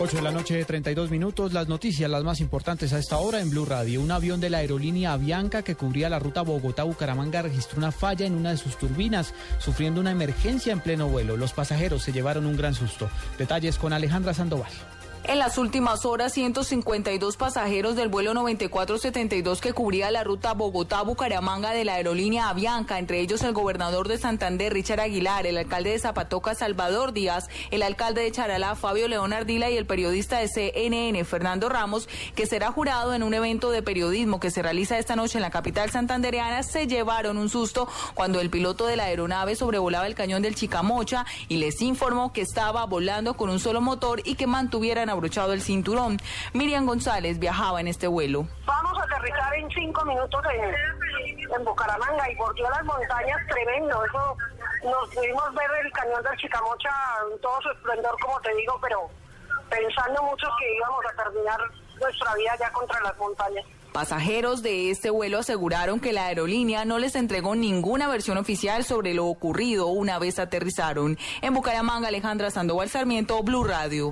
8 de la noche, 32 minutos. Las noticias, las más importantes a esta hora en Blue Radio. Un avión de la aerolínea Avianca que cubría la ruta Bogotá-Bucaramanga registró una falla en una de sus turbinas, sufriendo una emergencia en pleno vuelo. Los pasajeros se llevaron un gran susto. Detalles con Alejandra Sandoval. En las últimas horas, 152 pasajeros del vuelo 9472 que cubría la ruta Bogotá-Bucaramanga de la aerolínea Avianca, entre ellos el gobernador de Santander, Richard Aguilar, el alcalde de Zapatoca, Salvador Díaz, el alcalde de Charalá, Fabio León Ardila y el periodista de CNN, Fernando Ramos, que será jurado en un evento de periodismo que se realiza esta noche en la capital santandereana, se llevaron un susto cuando el piloto de la aeronave sobrevolaba el cañón del Chicamocha y les informó que estaba volando con un solo motor y que mantuvieran abrochado el cinturón. Miriam González viajaba en este vuelo. Vamos a aterrizar en cinco minutos en, en Bucaramanga y volvió las montañas tremendo. Eso nos pudimos ver el cañón del Chicamocha en todo su esplendor, como te digo, pero pensando mucho que íbamos a terminar nuestra vida ya contra las montañas. Pasajeros de este vuelo aseguraron que la aerolínea no les entregó ninguna versión oficial sobre lo ocurrido una vez aterrizaron. En Bucaramanga, Alejandra Sandoval Sarmiento, Blue Radio.